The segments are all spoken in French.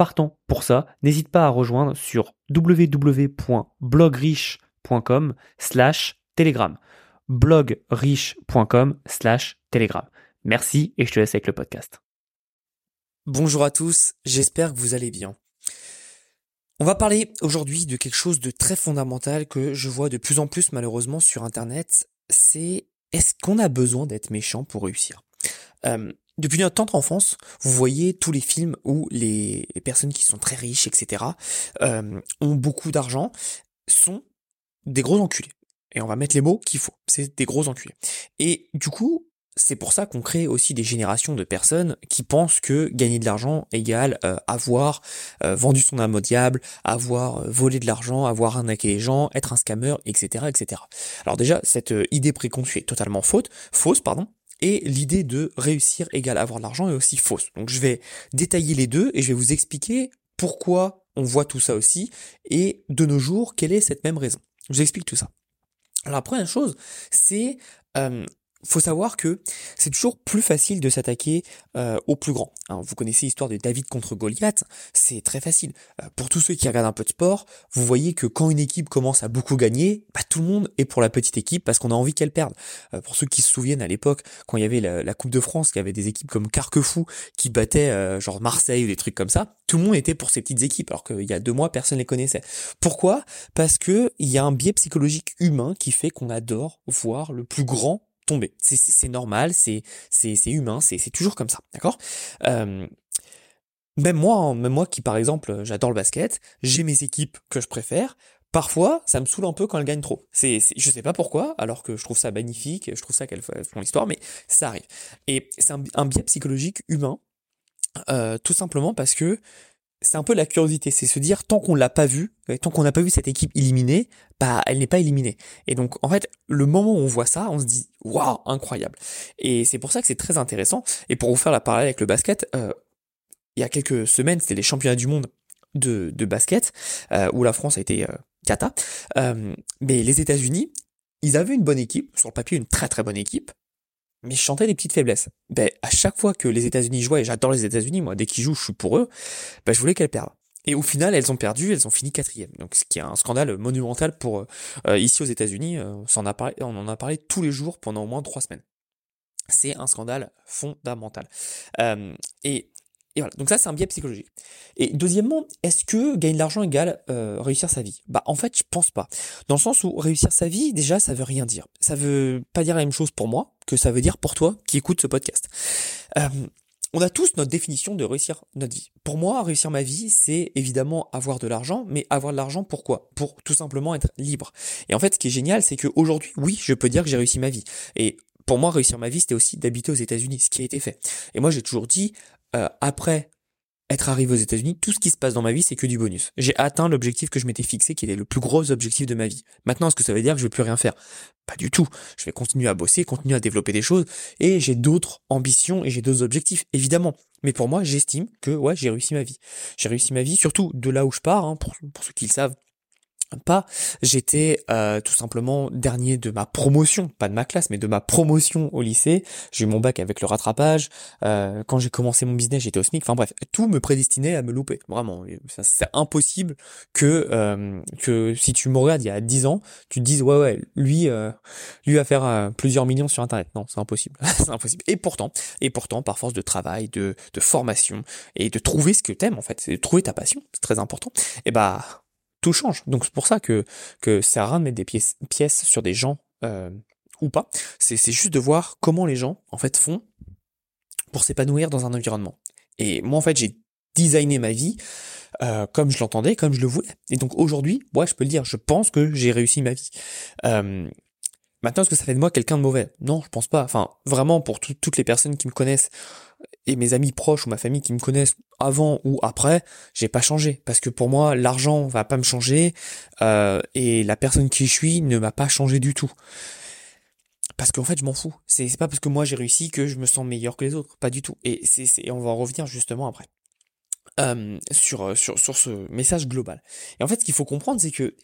partant pour ça, n'hésite pas à rejoindre sur www.blogriche.com slash telegram. blogriche.com telegram. Merci et je te laisse avec le podcast. Bonjour à tous, j'espère que vous allez bien. On va parler aujourd'hui de quelque chose de très fondamental que je vois de plus en plus malheureusement sur Internet, c'est est-ce qu'on a besoin d'être méchant pour réussir? Euh, depuis notre tendre enfance, vous voyez tous les films où les, personnes qui sont très riches, etc., euh, ont beaucoup d'argent, sont des gros enculés. Et on va mettre les mots qu'il faut. C'est des gros enculés. Et du coup, c'est pour ça qu'on crée aussi des générations de personnes qui pensent que gagner de l'argent égale euh, avoir euh, vendu son âme au diable, avoir volé de l'argent, avoir arnaqué les gens, être un scammer, etc., etc. Alors déjà, cette idée préconçue est totalement fausse, fausse, pardon. Et l'idée de réussir égale avoir de l'argent est aussi fausse. Donc je vais détailler les deux et je vais vous expliquer pourquoi on voit tout ça aussi et de nos jours, quelle est cette même raison. Je vous explique tout ça. Alors la première chose, c'est euh, faut savoir que c'est toujours plus facile de s'attaquer euh, aux plus grands. Hein, vous connaissez l'histoire de David contre Goliath, c'est très facile. Euh, pour tous ceux qui regardent un peu de sport, vous voyez que quand une équipe commence à beaucoup gagner, bah, tout le monde est pour la petite équipe parce qu'on a envie qu'elle perde. Euh, pour ceux qui se souviennent à l'époque, quand il y avait la, Coupe de France, qu'il y avait des équipes comme Carquefou qui battaient euh, genre Marseille ou des trucs comme ça, tout le monde était pour ces petites équipes, alors qu'il y a deux mois, personne les connaissait. Pourquoi? Parce que il y a un biais psychologique humain qui fait qu'on adore voir le plus grand C'est normal, c'est humain, c'est toujours comme ça, d'accord? Même moi, hein, même moi qui par exemple, j'adore le basket, j'ai mes équipes que je préfère. Parfois, ça me saoule un peu quand elles gagnent trop. C'est, je sais pas pourquoi, alors que je trouve ça magnifique, je trouve ça qu'elles font l'histoire, mais ça arrive. Et c'est un, biais psychologique humain, euh, tout simplement parce que c'est un peu la curiosité, c'est se dire tant qu'on l'a pas vu, euh, tant qu'on n'a pas vu cette équipe éliminée, bah elle n'est pas éliminée. Et donc en fait, le moment où on voit ça, on se dit waouh, incroyable. Et c'est pour ça que c'est très intéressant. Et pour vous faire la parallèle avec le basket, euh, il y a quelques semaines, c'était les championnats du monde de, de basket euh, où la France a été euh, cata. mais les États-Unis, ils avaient une bonne équipe, sur le papier une très très bonne équipe, mais je chantais des petites faiblesses. Ben, à chaque fois que les États-Unis jouaient, et j'adore les États-Unis, moi, dès qu'ils jouent, je suis pour eux, ben, je voulais qu'elles perdent. Et au final, elles ont perdu, elles ont fini quatrième. Donc, ce qui est un scandale monumental pour euh, ici aux États-Unis. Euh, on, on en a parlé tous les jours pendant au moins trois semaines. C'est un scandale fondamental. Euh, et et voilà, donc ça c'est un biais psychologique. Et deuxièmement, est-ce que gagner de l'argent égale euh, réussir sa vie? Bah en fait je pense pas. Dans le sens où réussir sa vie, déjà ça veut rien dire. Ça veut pas dire la même chose pour moi que ça veut dire pour toi qui écoute ce podcast. Euh, on a tous notre définition de réussir notre vie. Pour moi, réussir ma vie, c'est évidemment avoir de l'argent, mais avoir de l'argent pourquoi Pour tout simplement être libre. Et en fait, ce qui est génial, c'est qu'aujourd'hui, oui, je peux dire que j'ai réussi ma vie. Et pour moi, réussir ma vie, c'était aussi d'habiter aux États-Unis, ce qui a été fait. Et moi, j'ai toujours dit, euh, après être arrivé aux États-Unis, tout ce qui se passe dans ma vie, c'est que du bonus. J'ai atteint l'objectif que je m'étais fixé, qui était le plus gros objectif de ma vie. Maintenant, est-ce que ça veut dire que je vais plus rien faire? Pas du tout. Je vais continuer à bosser, continuer à développer des choses, et j'ai d'autres ambitions et j'ai d'autres objectifs, évidemment. Mais pour moi, j'estime que ouais, j'ai réussi ma vie. J'ai réussi ma vie, surtout de là où je pars. Hein, pour, pour ceux qui le savent, pas. J'étais euh, tout simplement dernier de ma promotion, pas de ma classe, mais de ma promotion au lycée. J'ai eu mon bac avec le rattrapage. Euh, quand j'ai commencé mon business, j'étais au SMIC. Enfin bref, tout me prédestinait à me louper. Vraiment, c'est impossible que euh, que si tu me regardes il y a 10 ans, tu te dises ouais ouais, lui lui va faire plusieurs millions sur internet. Non, c'est impossible. c'est impossible. Et pourtant, et pourtant, par force de travail, de de formation et de trouver ce que t'aimes en fait, c'est de trouver ta passion, c'est très important. Et bah tout change. Donc c'est pour ça que que ça rien de mettre des pièces, pièces sur des gens euh, ou pas. C'est c'est juste de voir comment les gens en fait font pour s'épanouir dans un environnement. Et moi en fait j'ai designé ma vie euh, comme je l'entendais, comme je le voulais. Et donc aujourd'hui, moi je peux le dire, je pense que j'ai réussi ma vie. Euh, Maintenant, est-ce que ça fait de moi quelqu'un de mauvais? Non, je pense pas. Enfin, vraiment, pour toutes les personnes qui me connaissent et mes amis proches ou ma famille qui me connaissent avant ou après, j'ai pas changé parce que pour moi, l'argent va pas me changer euh, et la personne qui je suis ne m'a pas changé du tout. Parce qu'en fait, je m'en fous. C'est pas parce que moi j'ai réussi que je me sens meilleur que les autres, pas du tout. Et c'est on va en revenir justement après. Euh, sur, sur, sur ce message global. Et en fait, ce qu'il faut comprendre, c'est que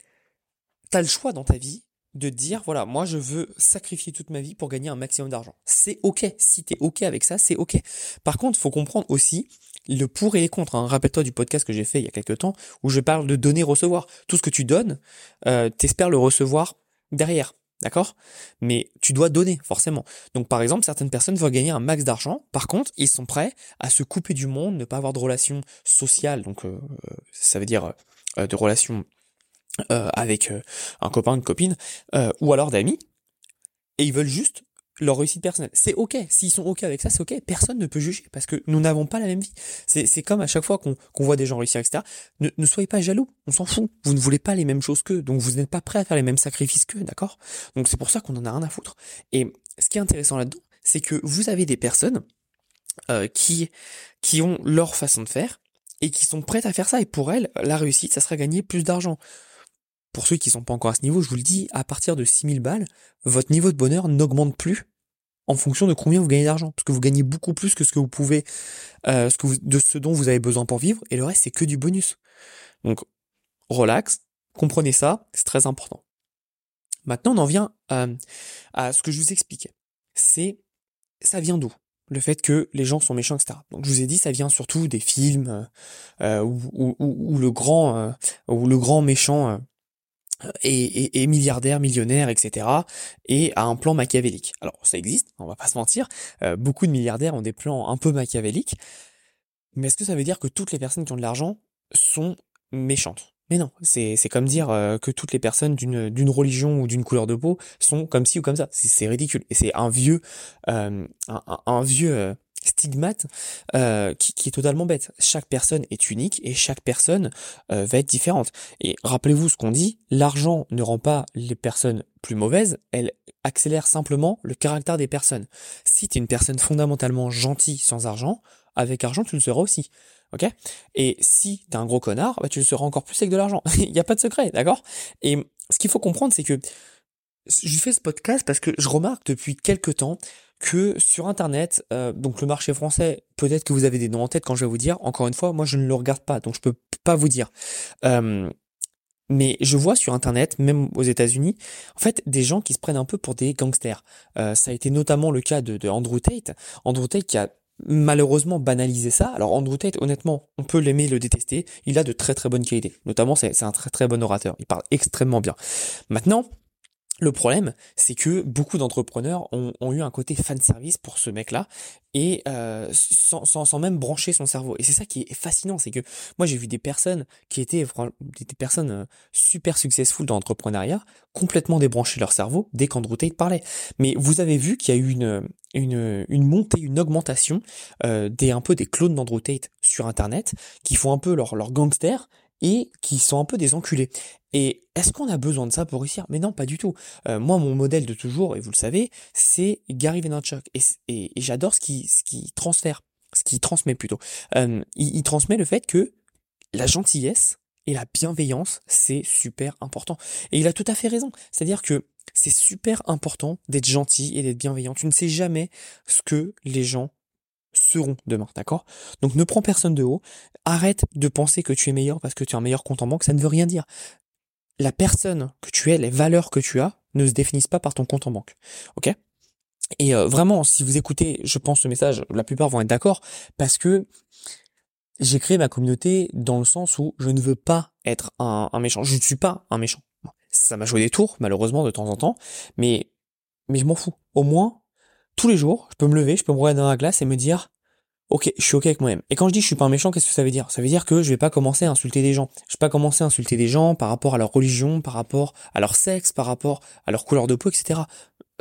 tu as le choix dans ta vie de dire voilà, moi je veux sacrifier toute ma vie pour gagner un maximum d'argent. C'est ok. Si tu es ok avec ça, c'est ok. Par contre, faut comprendre aussi le pour et les contre. Hein. Rappelle-toi du podcast que j'ai fait il y a quelques temps où je parle de donner recevoir. Tout ce que tu donnes, euh, t'espères le recevoir derrière. D'accord? Mais tu dois donner, forcément. Donc par exemple, certaines personnes veulent gagner un max d'argent. Par contre, ils sont prêts à se couper du monde, ne pas avoir de relations sociales. Donc euh, ça veut dire euh, de relations euh, avec euh, un copain, une copine, euh, ou alors d'amis, et ils veulent juste leur réussite personnelle. C'est ok, s'ils sont ok avec ça, c'est ok, personne ne peut juger, parce que nous n'avons pas la même vie. C'est comme à chaque fois qu'on voit des gens réussir, etc. Ne, ne soyez pas jaloux, on s'en fout. Vous ne voulez pas les mêmes choses qu'eux, donc vous n'êtes pas prêt à faire les mêmes sacrifices qu'eux, d'accord? Donc c'est pour ça qu'on en a rien à foutre. Et ce qui est intéressant là-dedans, c'est que vous avez des personnes qui, qui ont leur façon de faire, et qui sont prêtes à faire ça, et pour elles, la réussite, ça sera gagner plus d'argent pour ceux qui sont pas encore à ce niveau, je vous le dis, à partir de 6000 balles, votre niveau de bonheur n'augmente plus en fonction de combien vous gagnez d'argent, parce que vous gagnez beaucoup plus que ce que vous pouvez, euh, ce que de ce dont vous avez besoin pour vivre, et le reste c'est que du bonus. Donc, relax, comprenez ça, c'est très important. Maintenant, on en vient euh, à ce que je vous expliquais. C'est, ça vient d'où? Le fait que les gens sont méchants, etc. Donc je vous ai dit, ça vient surtout des films euh, où, le grand, où le grand méchant et, milliardaire, millionnaire, etc. et a un plan machiavélique. Alors ça existe, on va pas se mentir, euh, beaucoup de milliardaires ont des plans un peu machiavéliques, mais est-ce que ça veut dire que toutes les personnes qui ont de l'argent sont méchantes? Mais non, c'est comme dire euh, que toutes les personnes d'une religion ou d'une couleur de peau sont comme ci ou comme ça. C'est ridicule. Et c'est un vieux euh, un, un, vieux stigmate euh, qui, qui, est totalement bête. Chaque personne est unique et chaque personne euh, va être différente. Et rappelez-vous ce qu'on dit, l'argent ne rend pas les personnes plus mauvaises, elle accélère simplement le caractère des personnes. Si tu es une personne fondamentalement gentille sans argent, avec argent tu le seras aussi. Ok? Et si t'es un gros connard, bah, tu le seras encore plus avec de l'argent. Il n'y a pas de secret, d'accord? Et ce qu'il faut comprendre, c'est que je fais ce podcast parce que je remarque depuis quelques temps que sur Internet, euh, donc le marché français, peut-être que vous avez des noms en tête quand je vais vous dire. Encore une fois, moi je ne le regarde pas, donc je peux pas vous dire. Euh, mais je vois sur Internet, même aux États-Unis, en fait, des gens qui se prennent un peu pour des gangsters. Euh, ça a été notamment le cas de, de Andrew Tate. Andrew Tate qui a malheureusement banalisé ça. Alors Andrew Tate, honnêtement, on peut l'aimer, le détester. Il a de très très bonnes qualités. Notamment, c'est un très très bon orateur. Il parle extrêmement bien. Maintenant, le problème, c'est que beaucoup d'entrepreneurs ont, eu un côté fan service pour ce mec-là et euh, sans, sans, même brancher son cerveau. Et c'est ça qui est fascinant, c'est que moi j'ai vu des personnes qui étaient des personnes euh, super successful dans l'entrepreneuriat, complètement débrancher leur cerveau dès qu'Andrew Tate parlait. Mais vous avez vu qu'il y a eu une, une, montée, une augmentation euh, des un peu des clones d'Andrew Tate sur Internet qui font un peu leur, leur gangster et qui sont un peu des enculés. Et est-ce qu'on a besoin de ça pour réussir? Mais non, pas du tout. Euh, moi, mon modèle de toujours, et vous le savez, c'est Gary Vaynerchuk. Et, j'adore ce qui, ce qui transfère, ce qui transmet plutôt. Euh, il, transmet le fait que la gentillesse et la bienveillance, c'est super important. Et il a tout à fait raison. C'est-à-dire que c'est super important d'être gentil et d'être bienveillant. Tu ne sais jamais ce que les gens seront demain, d'accord? Donc ne prends personne de haut, arrête de penser que tu es meilleur parce que tu as un meilleur compte en banque, ça ne veut rien dire. La personne que tu es, les valeurs que tu as, ne se définissent pas par ton compte en banque, ok? Et euh, vraiment, si vous écoutez, je pense ce message, la plupart vont être d'accord, parce que j'ai créé ma communauté dans le sens où je ne veux pas être un, un méchant. Je ne suis pas un méchant. Ça m'a joué des tours, malheureusement, de temps en temps, mais mais je m'en fous. Au moins, tous les jours, je peux me lever, je peux me regarder dans la glace et me dire, ok, je suis ok avec moi-même. Et quand je dis je suis pas un méchant, qu'est-ce que ça veut dire? Ça veut dire que je vais pas commencer à insulter des gens. Je vais pas commencer à insulter des gens par rapport à leur religion, par rapport à leur sexe, par rapport à leur couleur de peau, etc.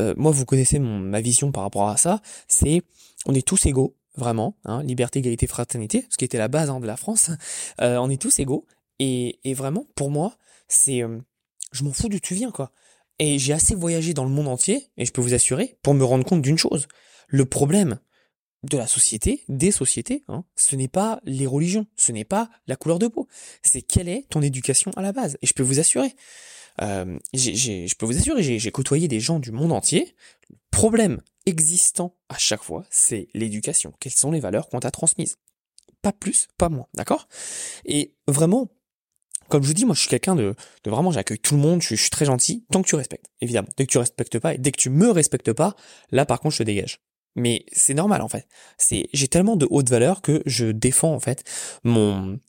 Euh, moi, vous connaissez mon, ma vision par rapport à ça. C'est, on est tous égaux, vraiment. Hein, liberté, égalité, fraternité, ce qui était la base hein, de la France. Euh, on est tous égaux. Et, et vraiment, pour moi, c'est, euh, je m'en fous d'où tu viens, quoi Et j'ai assez voyagé dans le monde entier, et je peux vous assurer, pour me rendre compte d'une chose. Le problème de la société, des sociétés, hein, ce n'est pas les religions, ce n'est pas la couleur de peau, c'est quelle est ton éducation à la base. Et je peux vous assurer, euh, je peux vous assurer, j'ai côtoyé des gens du monde entier. Le problème existant à chaque fois, c'est l'éducation. Quelles sont les valeurs qu'on t'a transmises? Pas plus, pas moins, d'accord? Et vraiment, comme je vous dis, moi je suis quelqu'un de, de, vraiment, j'accueille tout le monde, je, je, suis très gentil, tant que tu respectes, évidemment. Dès que tu respectes pas et dès que tu me respectes pas, là par contre je te dégage. Mais c'est normal en fait. C'est j'ai tellement de haute valeur que je défends en fait mon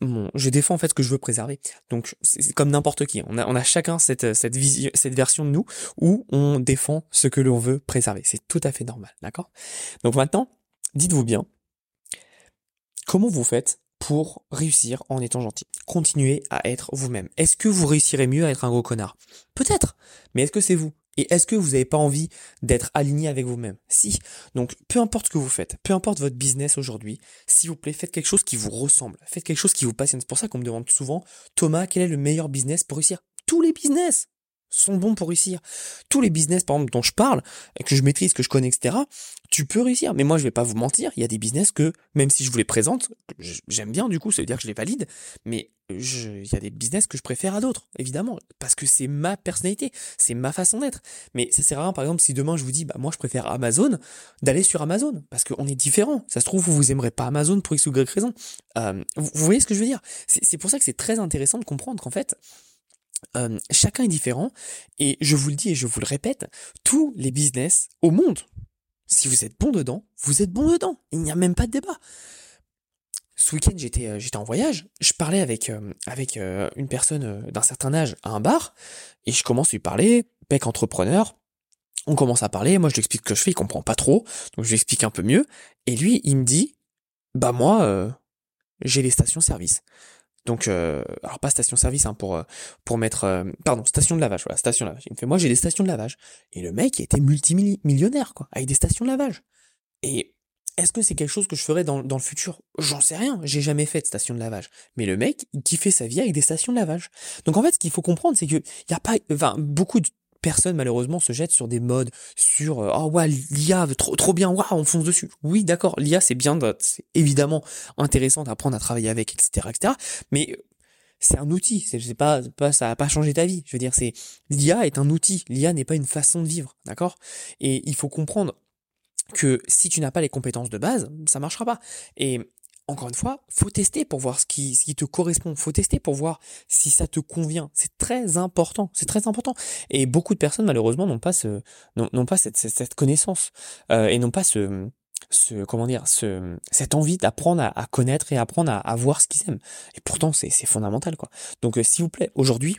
mon je défends en fait ce que je veux préserver. Donc c'est comme n'importe qui. On a on a chacun cette cette vision cette version de nous où on défend ce que l'on veut préserver. C'est tout à fait normal, d'accord? Donc maintenant, dites-vous bien comment vous faites pour réussir en étant gentil? Continuez à être vous-même. Est-ce que vous réussirez mieux à être un gros connard? Peut-être. Mais est-ce que c'est vous? Et est-ce que vous n'avez pas envie d'être aligné avec vous-même? Si. Donc, peu importe ce que vous faites, peu importe votre business aujourd'hui, s'il vous plaît, faites quelque chose qui vous ressemble. Faites quelque chose qui vous passionne. C'est pour ça qu'on me demande souvent, Thomas, quel est le meilleur business pour réussir? Tous les business sont bons pour réussir. Tous les business, par exemple, dont je parle, que je maîtrise, que je connais, etc., tu peux réussir. Mais moi, je vais pas vous mentir, il y a des business que, même si je vous les présente, j'aime bien, du coup, ça veut dire que je les valide, mais il y a des business que je préfère à d'autres, évidemment, parce que c'est ma personnalité, c'est ma façon d'être. Mais ça sert à rien, par exemple, si demain je vous dis, bah, moi, je préfère Amazon, d'aller sur Amazon, parce qu'on est différent. Ça se trouve, vous vous aimerez pas Amazon pour X ou Y raison. Euh, vous, voyez ce que je veux dire? C'est pour ça que c'est très intéressant de comprendre qu'en fait, euh, chacun est différent et je vous le dis et je vous le répète, tous les business au monde, si vous êtes bon dedans, vous êtes bon dedans. Il n'y a même pas de débat. Ce week-end, j'étais euh, j'étais en voyage. Je parlais avec euh, avec une personne d'un certain âge à un bar et je commence à lui parler, mec entrepreneur. On commence à parler. Moi, je lui explique ce que je fais. Il comprend pas trop, donc je lui explique un peu mieux. Et lui, il me dit, bah moi, j'ai les stations-service. Donc, euh, alors pas station-service hein, pour euh, pour mettre, euh, pardon, station de lavage. Voilà, station de lavage. Il me fait, moi j'ai des stations de lavage. Et le mec était multimillionnaire quoi, avec des stations de lavage. Et est-ce que c'est quelque chose que je ferais dans, le futur? J'en sais rien. J'ai jamais fait de station de lavage. Mais le mec, il kiffait sa vie avec des stations de lavage. Donc en fait, ce qu'il faut comprendre, c'est que y a pas, enfin, beaucoup de personne malheureusement se jette sur des modes, sur euh, oh ouais l'IA trop trop bien, waouh on fonce dessus. Oui d'accord, l'IA c'est bien, c'est évidemment intéressant d'apprendre à travailler avec, etc. etc. Mais euh, c'est un outil, c'est pas, pas ça a pas changé ta vie. Je veux dire c'est l'IA est un outil, l'IA n'est pas une façon de vivre, d'accord? Et il faut comprendre que si tu n'as pas les compétences de base, ça marchera pas. Et encore une fois, faut tester pour voir ce qui, ce qui te correspond. Faut tester pour voir si ça te convient. C'est très important. C'est très important. Et beaucoup de personnes, malheureusement, n'ont pas ce, n'ont pas cette, cette, connaissance euh, et n'ont pas ce, ce, comment dire, ce, cette envie d'apprendre à, à, connaître et apprendre à, à voir ce qu'ils aiment. Et pourtant, c'est, c'est fondamental, quoi. Donc, euh, s'il vous plaît, aujourd'hui,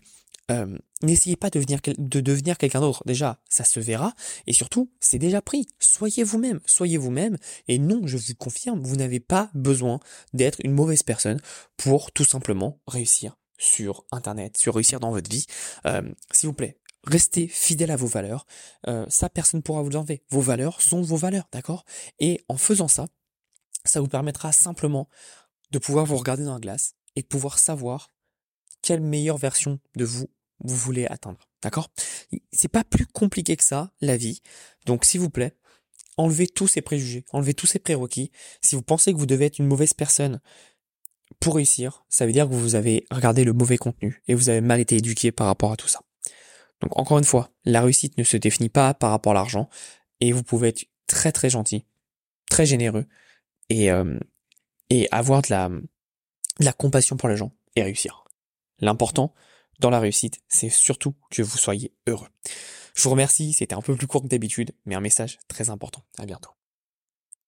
euh, n'essayez pas de devenir, de devenir quelqu'un d'autre. Déjà, ça se verra. Et surtout, c'est déjà pris. Soyez vous-même. Soyez vous-même. Et non, je vous confirme, vous n'avez pas besoin d'être une mauvaise personne pour tout simplement réussir sur Internet, sur réussir dans votre vie. Euh, S'il vous plaît, restez fidèle à vos valeurs. Euh, ça, personne ne pourra vous enlever. Vos valeurs sont vos valeurs, d'accord? Et en faisant ça, ça vous permettra simplement de pouvoir vous regarder dans la glace et de pouvoir savoir quelle meilleure version de vous vous voulez atteindre. D'accord? C'est pas plus compliqué que ça, la vie. Donc, s'il vous plaît, enlevez tous ces préjugés, enlevez tous ces prérequis. Si vous pensez que vous devez être une mauvaise personne pour réussir, ça veut dire que vous avez regardé le mauvais contenu et vous avez mal été éduqué par rapport à tout ça. Donc, encore une fois, la réussite ne se définit pas par rapport à l'argent et vous pouvez être très très gentil, très généreux et, euh, et avoir de la, de la compassion pour les gens et réussir. L'important, dans la réussite, c'est surtout que vous soyez heureux. Je vous remercie, c'était un peu plus court que d'habitude, mais un message très important. À bientôt.